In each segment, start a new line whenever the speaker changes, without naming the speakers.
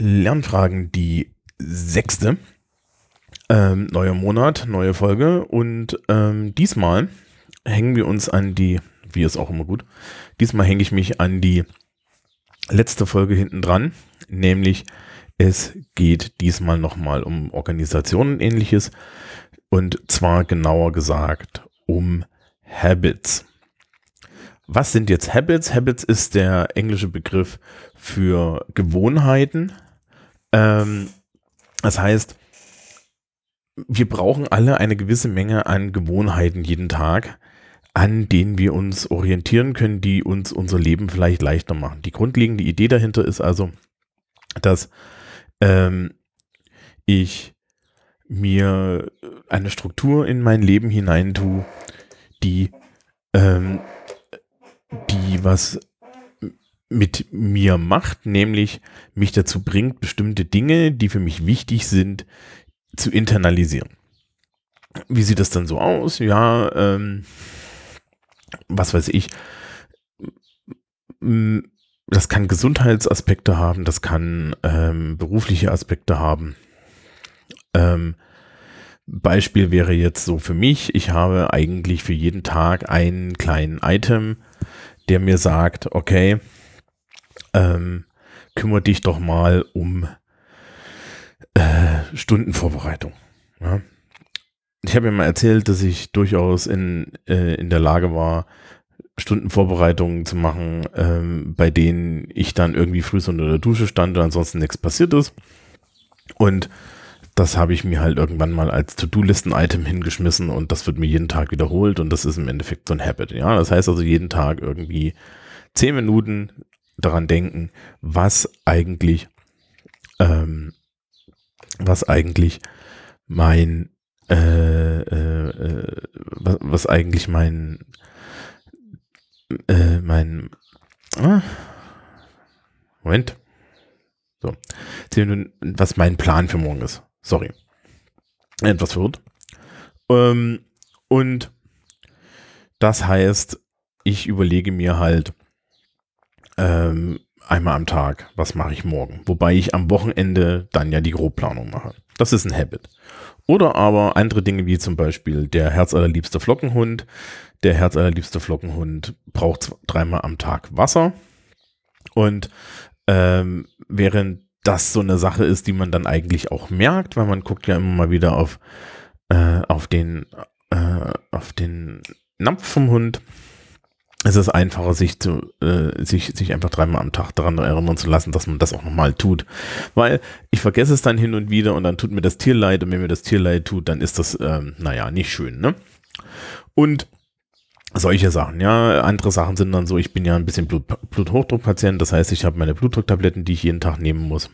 Lernfragen die sechste. Ähm, neuer Monat, neue Folge und ähm, diesmal hängen wir uns an die, wie ist auch immer gut, diesmal hänge ich mich an die letzte Folge hinten dran, nämlich es geht diesmal nochmal um Organisationen und ähnliches und zwar genauer gesagt um Habits. Was sind jetzt Habits? Habits ist der englische Begriff für Gewohnheiten. Ähm, das heißt, wir brauchen alle eine gewisse Menge an Gewohnheiten jeden Tag, an denen wir uns orientieren können, die uns unser Leben vielleicht leichter machen. Die grundlegende Idee dahinter ist also, dass ähm, ich mir eine Struktur in mein Leben hinein tue, die, ähm, die was mit mir macht, nämlich mich dazu bringt, bestimmte Dinge, die für mich wichtig sind, zu internalisieren. Wie sieht das dann so aus? Ja, ähm, was weiß ich. Das kann Gesundheitsaspekte haben, das kann ähm, berufliche Aspekte haben. Ähm, Beispiel wäre jetzt so für mich, ich habe eigentlich für jeden Tag einen kleinen Item, der mir sagt, okay, ähm, kümmere dich doch mal um äh, Stundenvorbereitung. Ja. Ich habe ja mal erzählt, dass ich durchaus in, äh, in der Lage war, Stundenvorbereitungen zu machen, ähm, bei denen ich dann irgendwie früh unter der Dusche stand und ansonsten nichts passiert ist. Und das habe ich mir halt irgendwann mal als To-Do-Listen-Item hingeschmissen und das wird mir jeden Tag wiederholt und das ist im Endeffekt so ein Habit. Ja, das heißt also jeden Tag irgendwie zehn Minuten daran denken, was eigentlich, ähm, was eigentlich mein, äh, äh, äh, was, was eigentlich mein, äh, mein, ah, Moment, so, was mein Plan für morgen ist. Sorry, etwas verwirrt. Ähm, und das heißt, ich überlege mir halt, ähm, einmal am Tag, was mache ich morgen? Wobei ich am Wochenende dann ja die Grobplanung mache. Das ist ein Habit. Oder aber andere Dinge wie zum Beispiel der herzallerliebste Flockenhund. Der herzallerliebste Flockenhund braucht dreimal am Tag Wasser. Und ähm, während das so eine Sache ist, die man dann eigentlich auch merkt, weil man guckt ja immer mal wieder auf, äh, auf den, äh, auf den Napf vom Hund es ist einfacher, sich zu, äh, sich, sich einfach dreimal am Tag daran erinnern zu lassen, dass man das auch nochmal tut. Weil ich vergesse es dann hin und wieder und dann tut mir das Tier leid und wenn mir das Tier leid tut, dann ist das, ähm, naja, nicht schön, ne? Und solche Sachen, ja. Andere Sachen sind dann so, ich bin ja ein bisschen Blut, Bluthochdruckpatient, das heißt, ich habe meine Blutdrucktabletten, die ich jeden Tag nehmen muss.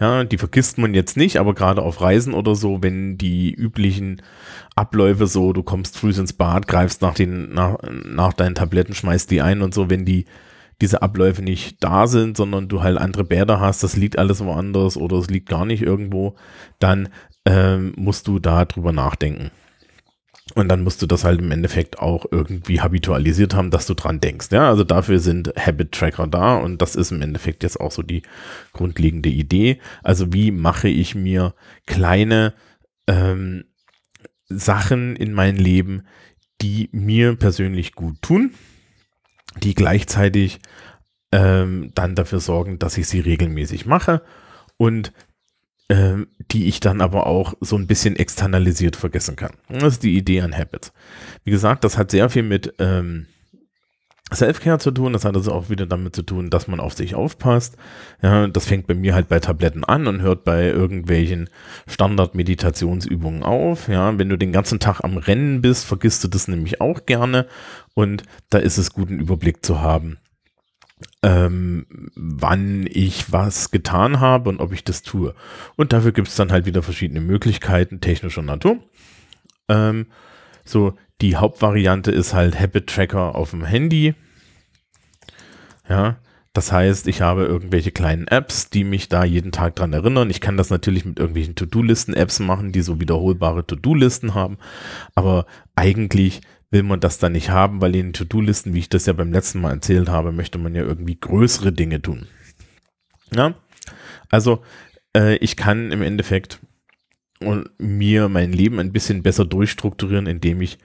Ja, die vergisst man jetzt nicht, aber gerade auf Reisen oder so, wenn die üblichen Abläufe so, du kommst früh ins Bad, greifst nach den, nach, nach deinen Tabletten, schmeißt die ein und so, wenn die, diese Abläufe nicht da sind, sondern du halt andere Bäder hast, das liegt alles woanders oder es liegt gar nicht irgendwo, dann ähm, musst du da drüber nachdenken. Und dann musst du das halt im Endeffekt auch irgendwie habitualisiert haben, dass du dran denkst. Ja, also dafür sind Habit Tracker da und das ist im Endeffekt jetzt auch so die grundlegende Idee. Also wie mache ich mir kleine ähm, Sachen in mein Leben, die mir persönlich gut tun, die gleichzeitig ähm, dann dafür sorgen, dass ich sie regelmäßig mache und die ich dann aber auch so ein bisschen externalisiert vergessen kann. Das ist die Idee an Habits. Wie gesagt, das hat sehr viel mit ähm, Selfcare zu tun, das hat also auch wieder damit zu tun, dass man auf sich aufpasst. Ja, das fängt bei mir halt bei Tabletten an und hört bei irgendwelchen Standard-Meditationsübungen auf. Ja, wenn du den ganzen Tag am Rennen bist, vergisst du das nämlich auch gerne und da ist es gut, einen Überblick zu haben, ähm, wann ich was getan habe und ob ich das tue. Und dafür gibt es dann halt wieder verschiedene Möglichkeiten technischer Natur. Ähm, so, die Hauptvariante ist halt Habit Tracker auf dem Handy. Ja, das heißt, ich habe irgendwelche kleinen Apps, die mich da jeden Tag dran erinnern. Ich kann das natürlich mit irgendwelchen To-Do-Listen-Apps machen, die so wiederholbare To-Do-Listen haben. Aber eigentlich will man das dann nicht haben, weil in To-Do-Listen, wie ich das ja beim letzten Mal erzählt habe, möchte man ja irgendwie größere Dinge tun. Ja? Also äh, ich kann im Endeffekt mir mein Leben ein bisschen besser durchstrukturieren, indem ich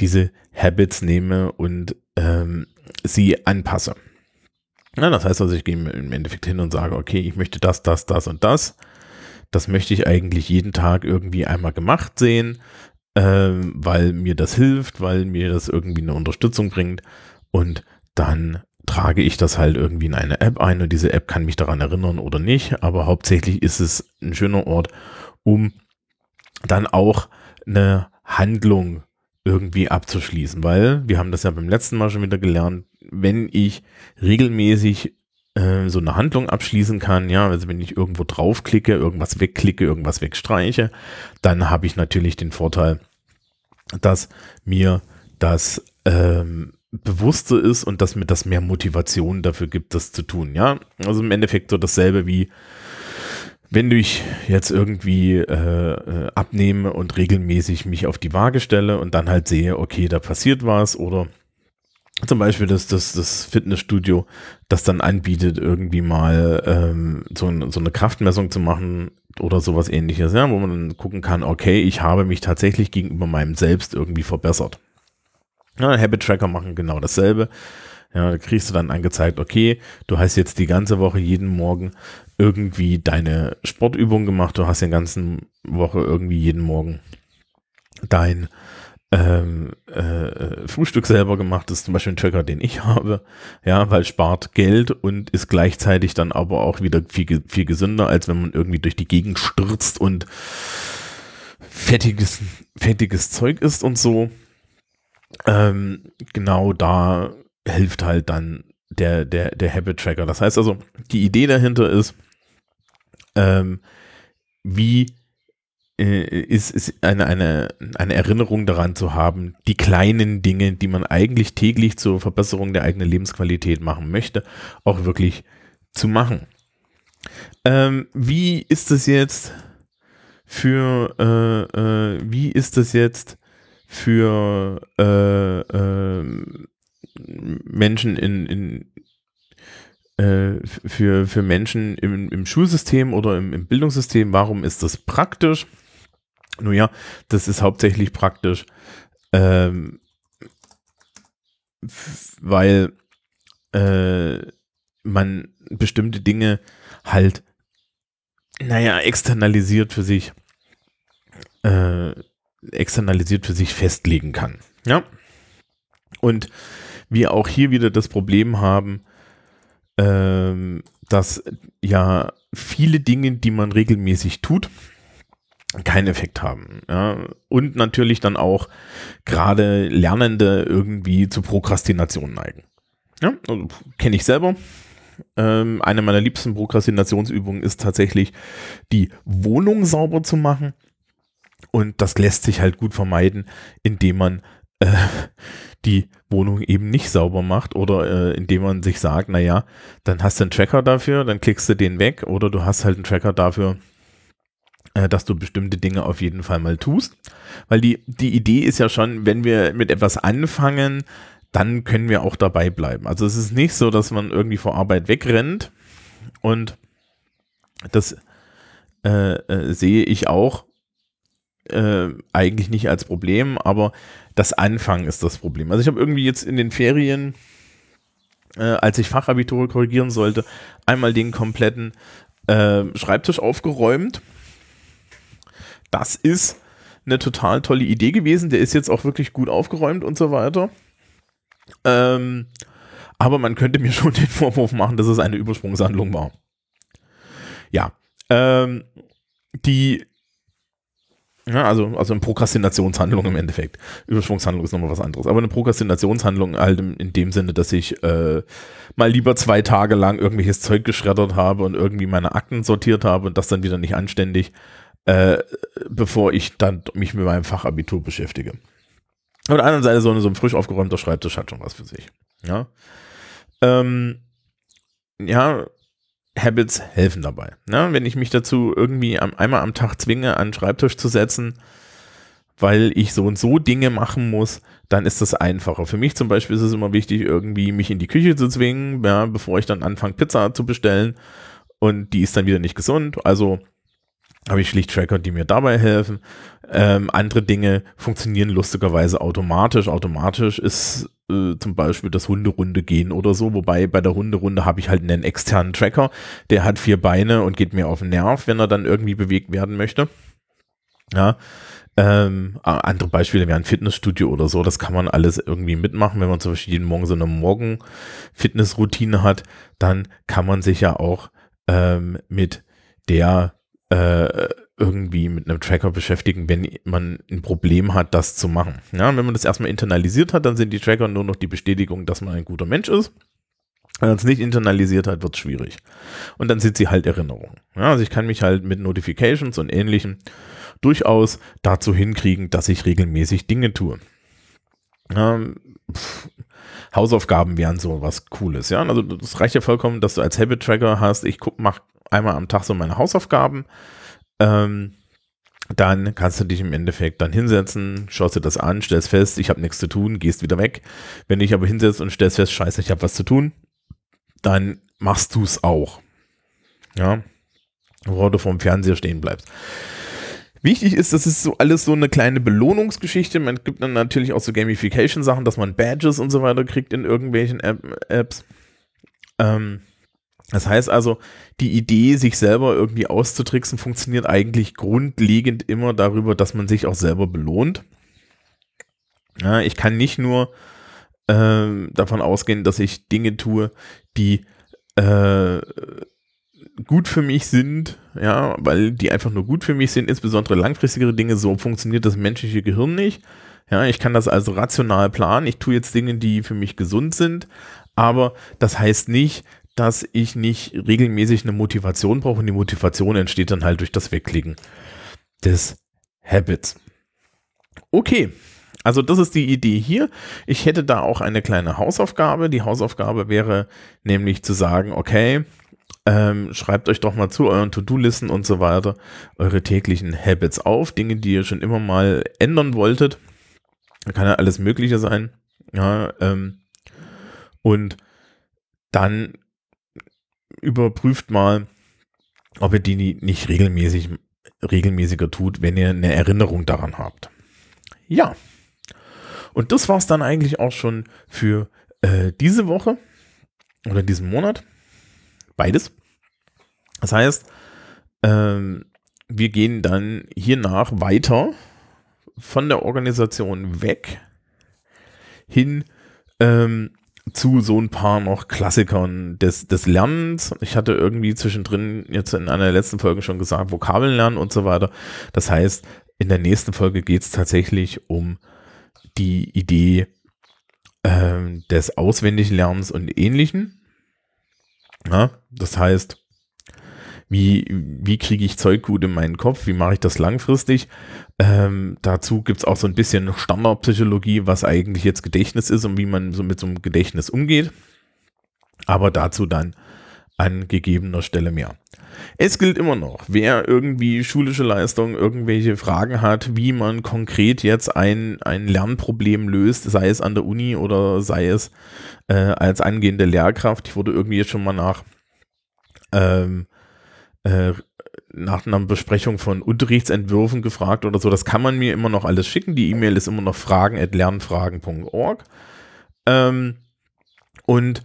diese Habits nehme und ähm, sie anpasse. Ja, das heißt also, ich gehe im Endeffekt hin und sage, okay, ich möchte das, das, das und das. Das möchte ich eigentlich jeden Tag irgendwie einmal gemacht sehen, ähm, weil mir das hilft, weil mir das irgendwie eine Unterstützung bringt. Und dann trage ich das halt irgendwie in eine App ein und diese App kann mich daran erinnern oder nicht. Aber hauptsächlich ist es ein schöner Ort, um dann auch eine Handlung irgendwie abzuschließen, weil wir haben das ja beim letzten Mal schon wieder gelernt, wenn ich regelmäßig äh, so eine Handlung abschließen kann, ja, also wenn ich irgendwo draufklicke, irgendwas wegklicke, irgendwas wegstreiche, dann habe ich natürlich den Vorteil, dass mir das ähm, bewusster ist und dass mir das mehr Motivation dafür gibt, das zu tun, ja. Also im Endeffekt so dasselbe wie wenn ich jetzt irgendwie äh, äh, abnehme und regelmäßig mich auf die Waage stelle und dann halt sehe, okay, da passiert was oder zum Beispiel das, das, das Fitnessstudio, das dann anbietet, irgendwie mal ähm, so, so eine Kraftmessung zu machen oder sowas ähnliches, ja, wo man dann gucken kann, okay, ich habe mich tatsächlich gegenüber meinem Selbst irgendwie verbessert. Ja, Habit Tracker machen genau dasselbe. Ja, da kriegst du dann angezeigt, okay, du hast jetzt die ganze Woche jeden Morgen irgendwie deine Sportübung gemacht, du hast die ganze Woche irgendwie jeden Morgen dein ähm, äh, Frühstück selber gemacht, das ist zum Beispiel ein Tracker, den ich habe, ja, weil spart Geld und ist gleichzeitig dann aber auch wieder viel, viel gesünder, als wenn man irgendwie durch die Gegend stürzt und fettiges, fettiges Zeug isst und so. Ähm, genau da hilft halt dann der, der, der Habit Tracker. Das heißt also, die Idee dahinter ist, ähm, wie äh, ist, ist eine, eine, eine Erinnerung daran zu haben, die kleinen Dinge, die man eigentlich täglich zur Verbesserung der eigenen Lebensqualität machen möchte, auch wirklich zu machen. Ähm, wie ist das jetzt für, äh, äh, wie ist das jetzt für äh, ähm, Menschen in, in äh, für, für Menschen im, im Schulsystem oder im, im Bildungssystem, warum ist das praktisch? Nun ja, das ist hauptsächlich praktisch, ähm, weil äh, man bestimmte Dinge halt, naja, externalisiert für sich, äh, externalisiert für sich festlegen kann. Ja. Und wir auch hier wieder das Problem haben, ähm, dass ja viele Dinge, die man regelmäßig tut, keinen Effekt haben. Ja. Und natürlich dann auch gerade Lernende irgendwie zu Prokrastination neigen. Ja, also, kenne ich selber. Ähm, eine meiner liebsten Prokrastinationsübungen ist tatsächlich, die Wohnung sauber zu machen. Und das lässt sich halt gut vermeiden, indem man äh, die Wohnung eben nicht sauber macht oder äh, indem man sich sagt, naja, dann hast du einen Tracker dafür, dann klickst du den weg oder du hast halt einen Tracker dafür, dass du bestimmte Dinge auf jeden Fall mal tust. Weil die, die Idee ist ja schon, wenn wir mit etwas anfangen, dann können wir auch dabei bleiben. Also es ist nicht so, dass man irgendwie vor Arbeit wegrennt und das äh, äh, sehe ich auch äh, eigentlich nicht als Problem, aber das Anfangen ist das Problem. Also ich habe irgendwie jetzt in den Ferien, äh, als ich Fachabitur korrigieren sollte, einmal den kompletten äh, Schreibtisch aufgeräumt. Das ist eine total tolle Idee gewesen. Der ist jetzt auch wirklich gut aufgeräumt und so weiter. Ähm, aber man könnte mir schon den Vorwurf machen, dass es eine Übersprungshandlung war. Ja. Ähm, die ja, also, also eine Prokrastinationshandlung im Endeffekt. Überschwungshandlung ist nochmal was anderes. Aber eine Prokrastinationshandlung halt in, in dem Sinne, dass ich äh, mal lieber zwei Tage lang irgendwelches Zeug geschreddert habe und irgendwie meine Akten sortiert habe und das dann wieder nicht anständig, äh, bevor ich dann mich mit meinem Fachabitur beschäftige. Auf der anderen Seite so, eine, so ein frisch aufgeräumter Schreibtisch hat schon was für sich. Ja. Ähm, ja, Habits helfen dabei. Ne? Wenn ich mich dazu irgendwie am, einmal am Tag zwinge, an den Schreibtisch zu setzen, weil ich so und so Dinge machen muss, dann ist das einfacher. Für mich zum Beispiel ist es immer wichtig, irgendwie mich in die Küche zu zwingen, ja, bevor ich dann anfange, Pizza zu bestellen. und die ist dann wieder nicht gesund. Also habe ich schlicht Tracker, die mir dabei helfen. Ähm, andere Dinge funktionieren lustigerweise automatisch. Automatisch ist äh, zum Beispiel das Hunderunde gehen oder so, wobei bei der Hunderunde habe ich halt einen externen Tracker, der hat vier Beine und geht mir auf den Nerv, wenn er dann irgendwie bewegt werden möchte. Ja. Ähm, andere Beispiele wären Fitnessstudio oder so, das kann man alles irgendwie mitmachen. Wenn man zum Beispiel jeden Morgen so eine Morgen-Fitnessroutine hat, dann kann man sich ja auch ähm, mit der äh, irgendwie mit einem Tracker beschäftigen, wenn man ein Problem hat, das zu machen. Ja, wenn man das erstmal internalisiert hat, dann sind die Tracker nur noch die Bestätigung, dass man ein guter Mensch ist. Wenn man es nicht internalisiert hat, wird es schwierig. Und dann sind sie halt Erinnerungen. Ja, also ich kann mich halt mit Notifications und ähnlichem durchaus dazu hinkriegen, dass ich regelmäßig Dinge tue. Ähm, Hausaufgaben wären so was Cooles, ja. Also das reicht ja vollkommen, dass du als Habit Tracker hast, ich guck, mach einmal am Tag so meine Hausaufgaben. Ähm, dann kannst du dich im Endeffekt dann hinsetzen, schaust dir das an, stellst fest, ich habe nichts zu tun, gehst wieder weg. Wenn du dich aber hinsetzt und stellst fest, scheiße, ich habe was zu tun, dann machst du es auch. Ja, wo du vorm Fernseher stehen bleibst. Wichtig ist, das ist so alles so eine kleine Belohnungsgeschichte. Man gibt dann natürlich auch so Gamification-Sachen, dass man Badges und so weiter kriegt in irgendwelchen App Apps. Ähm, das heißt also, die Idee, sich selber irgendwie auszutricksen, funktioniert eigentlich grundlegend immer darüber, dass man sich auch selber belohnt. Ja, ich kann nicht nur äh, davon ausgehen, dass ich Dinge tue, die äh, gut für mich sind, ja, weil die einfach nur gut für mich sind, insbesondere langfristigere Dinge, so funktioniert das menschliche Gehirn nicht. Ja, ich kann das also rational planen. Ich tue jetzt Dinge, die für mich gesund sind, aber das heißt nicht, dass ich nicht regelmäßig eine Motivation brauche und die Motivation entsteht dann halt durch das Wegklicken des Habits. Okay, also das ist die Idee hier. Ich hätte da auch eine kleine Hausaufgabe. Die Hausaufgabe wäre nämlich zu sagen, okay, ähm, schreibt euch doch mal zu euren To-Do-Listen und so weiter eure täglichen Habits auf, Dinge, die ihr schon immer mal ändern wolltet. Da kann ja alles Mögliche sein. Ja, ähm, und dann überprüft mal, ob ihr die nicht regelmäßig, regelmäßiger tut, wenn ihr eine Erinnerung daran habt. Ja. Und das war es dann eigentlich auch schon für äh, diese Woche oder diesen Monat. Beides. Das heißt, ähm, wir gehen dann hiernach weiter von der Organisation weg hin ähm, zu so ein paar noch Klassikern des, des Lernens. Ich hatte irgendwie zwischendrin jetzt in einer letzten Folge schon gesagt, Vokabeln lernen und so weiter. Das heißt, in der nächsten Folge geht es tatsächlich um die Idee ähm, des Auswendiglernens und Ähnlichen. Ja, das heißt, wie, wie kriege ich Zeug gut in meinen Kopf, wie mache ich das langfristig. Ähm, dazu gibt es auch so ein bisschen Standardpsychologie, was eigentlich jetzt Gedächtnis ist und wie man so mit so einem Gedächtnis umgeht. Aber dazu dann an gegebener Stelle mehr. Es gilt immer noch, wer irgendwie schulische Leistung, irgendwelche Fragen hat, wie man konkret jetzt ein, ein Lernproblem löst, sei es an der Uni oder sei es äh, als angehende Lehrkraft. Ich wurde irgendwie jetzt schon mal nach ähm, äh, nach einer Besprechung von Unterrichtsentwürfen gefragt oder so. Das kann man mir immer noch alles schicken. Die E-Mail ist immer noch fragen.lernfragen.org. Ähm, und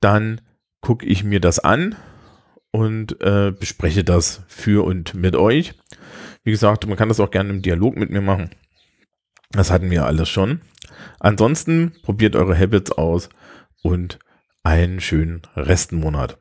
dann gucke ich mir das an und äh, bespreche das für und mit euch. Wie gesagt, man kann das auch gerne im Dialog mit mir machen. Das hatten wir alles schon. Ansonsten probiert eure Habits aus und einen schönen Restmonat.